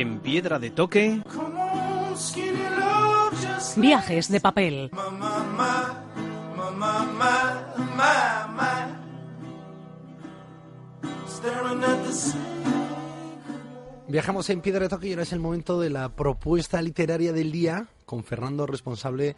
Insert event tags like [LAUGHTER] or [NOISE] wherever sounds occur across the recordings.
En piedra de toque. Viajes de papel. Viajamos en Piedra de Toque y ahora es el momento de la propuesta literaria del día con Fernando, responsable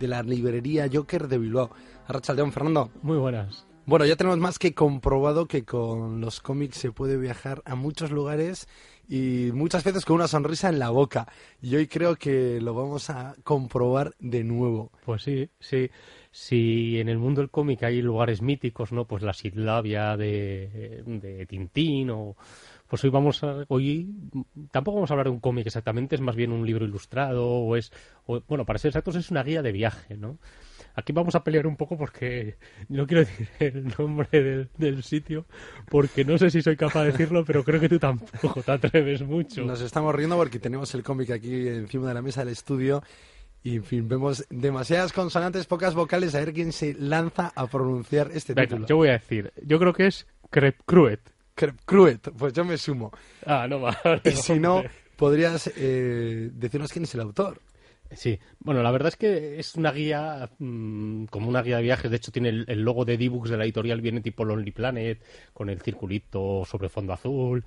de la librería Joker de Bilbao. Arrachaldeón, Fernando. Muy buenas. Bueno, ya tenemos más que comprobado que con los cómics se puede viajar a muchos lugares y muchas veces con una sonrisa en la boca. Y hoy creo que lo vamos a comprobar de nuevo. Pues sí, sí. Si en el mundo del cómic hay lugares míticos, ¿no? Pues la Sidlavia de, de Tintín o... Pues hoy vamos a... Hoy tampoco vamos a hablar de un cómic exactamente, es más bien un libro ilustrado o es... Bueno, para ser exactos es una guía de viaje, ¿no? Aquí vamos a pelear un poco porque no quiero decir [LAUGHS] el nombre del, del, sitio, porque no sé si soy capaz de decirlo, pero creo que tú tampoco te atreves mucho. Nos estamos riendo porque tenemos el cómic aquí encima de la mesa del estudio y, en fin, vemos demasiadas consonantes, pocas vocales, a ver quién se lanza a pronunciar este Venga, título. Yo voy a decir, yo creo que es Crepcruet. Crepcruet, pues yo me sumo. Ah, no va. [LAUGHS] Y si no, podrías eh, decirnos quién es el autor. Sí, bueno, la verdad es que es una guía, mmm, como una guía de viajes. De hecho, tiene el, logo de D-Books de la editorial, viene tipo Lonely Planet, con el circulito sobre fondo azul.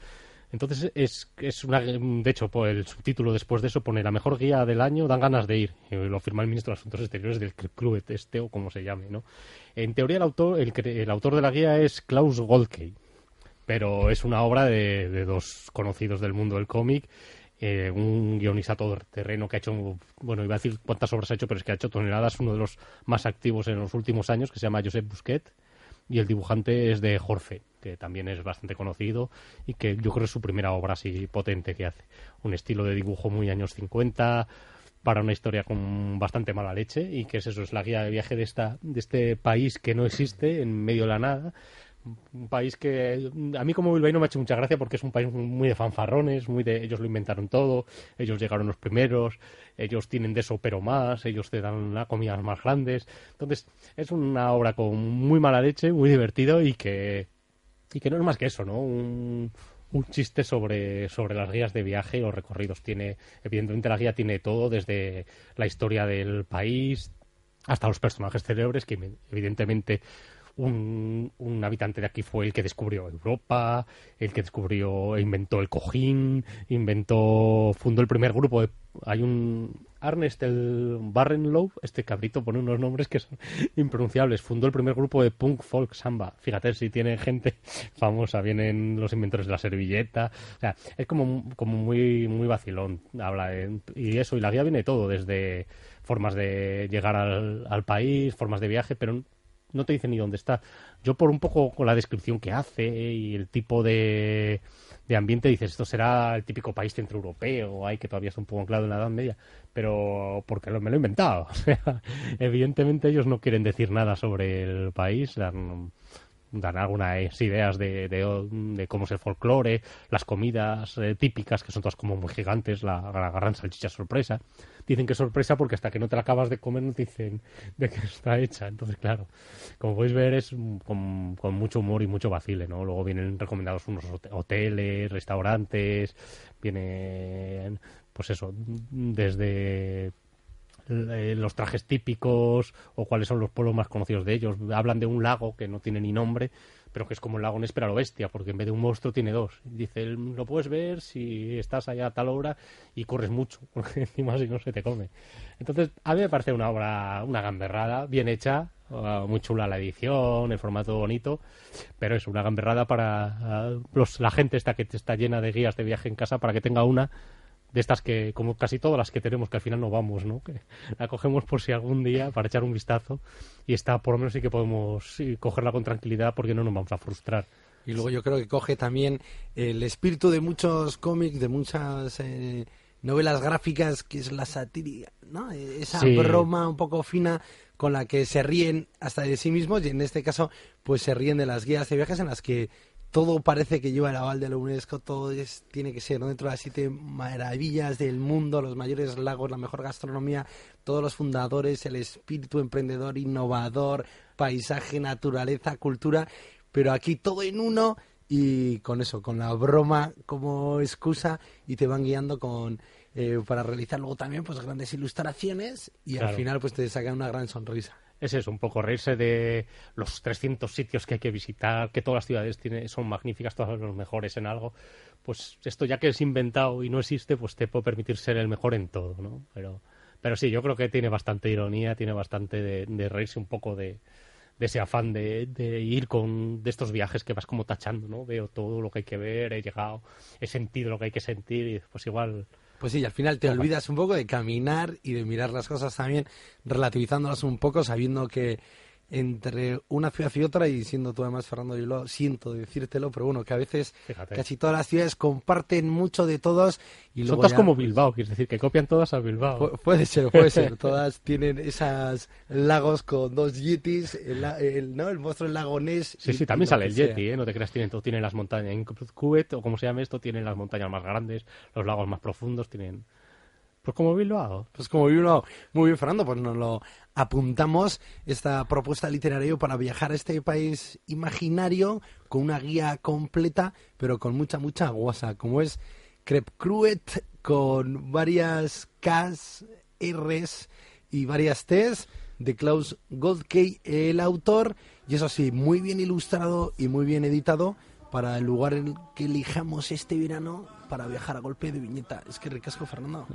Entonces, es, es una. De hecho, pues, el subtítulo después de eso pone la mejor guía del año, dan ganas de ir. Lo firma el ministro de Asuntos Exteriores del Club este o como se llame, ¿no? En teoría, el autor, el, el autor de la guía es Klaus Goldkey, pero es una obra de, de dos conocidos del mundo del cómic eh, un guionista terreno que ha hecho, bueno, iba a decir cuántas obras ha hecho, pero es que ha hecho toneladas, uno de los más activos en los últimos años, que se llama Josep Busquet, y el dibujante es de Jorge, que también es bastante conocido y que yo creo es su primera obra así potente que hace. Un estilo de dibujo muy años 50, para una historia con bastante mala leche, y que es eso, es la guía de viaje de, esta, de este país que no existe, en medio de la nada, un país que a mí como bilbaíno me ha hecho mucha gracia porque es un país muy de fanfarrones, muy de ellos lo inventaron todo, ellos llegaron los primeros, ellos tienen de eso pero más, ellos te dan las comidas más grandes. Entonces, es una obra con muy mala leche, muy divertido y que y que no es más que eso, ¿no? Un, un chiste sobre, sobre las guías de viaje o recorridos. Tiene, evidentemente la guía tiene todo, desde la historia del país hasta los personajes célebres que evidentemente un, un, habitante de aquí fue el que descubrió Europa, el que descubrió e inventó el cojín, inventó, fundó el primer grupo de... Hay un... Ernest el Barrenlow, este cabrito pone unos nombres que son [LAUGHS] impronunciables, fundó el primer grupo de punk folk samba. Fíjate si tiene gente [LAUGHS] famosa, vienen los inventores de la servilleta, o sea, es como, como muy, muy vacilón, habla de, y eso, y la guía viene todo, desde formas de llegar al, al país, formas de viaje, pero no te dice ni dónde está. Yo por un poco con la descripción que hace y el tipo de, de ambiente dices, esto será el típico país centroeuropeo, hay que todavía está un poco anclado en la Edad Media, pero porque lo, me lo he inventado. [LAUGHS] O sea, evidentemente ellos no quieren decir nada sobre el país, dan algunas ideas de, cómo es el folclore, las comidas eh, típicas, que son todas como muy gigantes, la, la gran salchicha sorpresa. Dicen que es sorpresa porque hasta que no te la acabas de comer no te dicen de qué está hecha. Entonces, claro, como podéis ver es con, con mucho humor y mucho vacile, ¿no? Luego vienen recomendados unos hoteles, restaurantes, vienen, pues eso, desde los trajes típicos o cuáles son los pueblos más conocidos de ellos. Hablan de un lago que no tiene ni nombre, pero que es como el lago Nespera lo bestia, porque en vez de un monstruo tiene dos. Dice, lo puedes ver si estás allá a tal hora y corres mucho, [LAUGHS] porque encima si no se te come. Entonces, a mí me parece una obra, una gamberrada, bien hecha, uh, muy chula la edición, el formato bonito, pero es una gamberrada para uh, los, la gente esta que está llena de guías de viaje en casa para que tenga una de estas que, como casi todas las que tenemos, que al final no vamos, ¿no? Que la cogemos por si algún día para echar un vistazo y está, por lo menos sí que podemos sí, cogerla con tranquilidad porque no nos vamos a frustrar. Y luego yo creo que coge también el espíritu de muchos cómics, de muchas eh, novelas gráficas, que es la satírica, ¿no? Esa Sí. broma un poco fina con la que se ríen hasta de sí mismos y en este caso pues se ríen de las guías de viajes en las que todo parece que lleva el aval de la UNESCO, todo es, tiene que ser ¿no? dentro de las siete maravillas del mundo, los mayores lagos, la mejor gastronomía, todos los fundadores, el espíritu emprendedor, innovador, paisaje, naturaleza, cultura, pero aquí todo en uno y con eso, con la broma como excusa y te van guiando con eh, para realizar luego también pues grandes ilustraciones y al final pues te sacan una gran sonrisa. Es eso, un poco reírse de los 300 sitios que hay que visitar, que todas las ciudades tiene, son magníficas, todas los mejores en algo. Pues esto ya que es inventado y no existe, pues te puede permitir ser el mejor en todo, ¿no? Pero, pero sí, yo creo que tiene bastante ironía, tiene bastante de, reírse un poco de, de ese afán de, de ir con de estos viajes que vas como tachando, ¿no? Veo todo lo que hay que ver, he llegado, he sentido lo que hay que sentir y pues igual Pues sí, al final te olvidas un poco de caminar y de mirar las cosas también, relativizándolas un poco, sabiendo que entre una ciudad y otra, y siendo tú además, Fernando, yo lo siento decírtelo, pero bueno, que a veces Fíjate. casi todas las ciudades comparten mucho de todos y son luego todas ya- como Bilbao, quiere decir que copian todas a Bilbao. Pu- puede ser, puede [LAUGHS] ser. Todas tienen esas lagos con dos yetis, el, el- ¿no? el monstruo del lago Ness. Sí, y- sí, también sale el. Yeti, ¿eh? No te creas, tienen todo. Tienen las montañas. En Cubet, o como se llame esto, tienen las montañas más grandes, los lagos más profundos, tienen... Pues como Bilbao. Pues como vino muy bien Fernando, pues nos lo apuntamos esta propuesta literaria para viajar a este país imaginario con una guía completa, pero con mucha, mucha guasa, como es Crep Cruet, con varias Ks, Rs y varias Ts de Klaus Goldkey, el autor, y eso sí, muy bien ilustrado y muy bien editado para el lugar en el que elijamos este verano para viajar a golpe de viñeta. Es que ricasco, Fernando.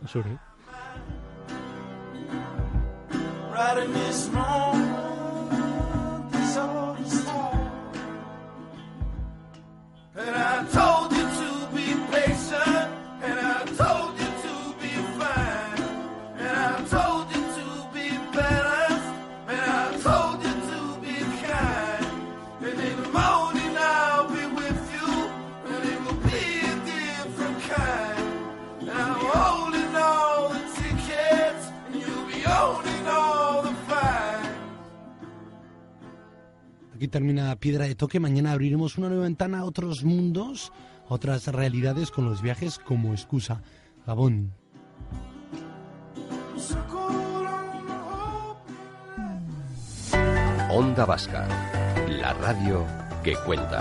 Aquí termina Piedra de Toque. Mañana abriremos una nueva ventana a otros mundos, otras realidades con los viajes como excusa. Gabón. Onda Vasca, la radio que cuenta.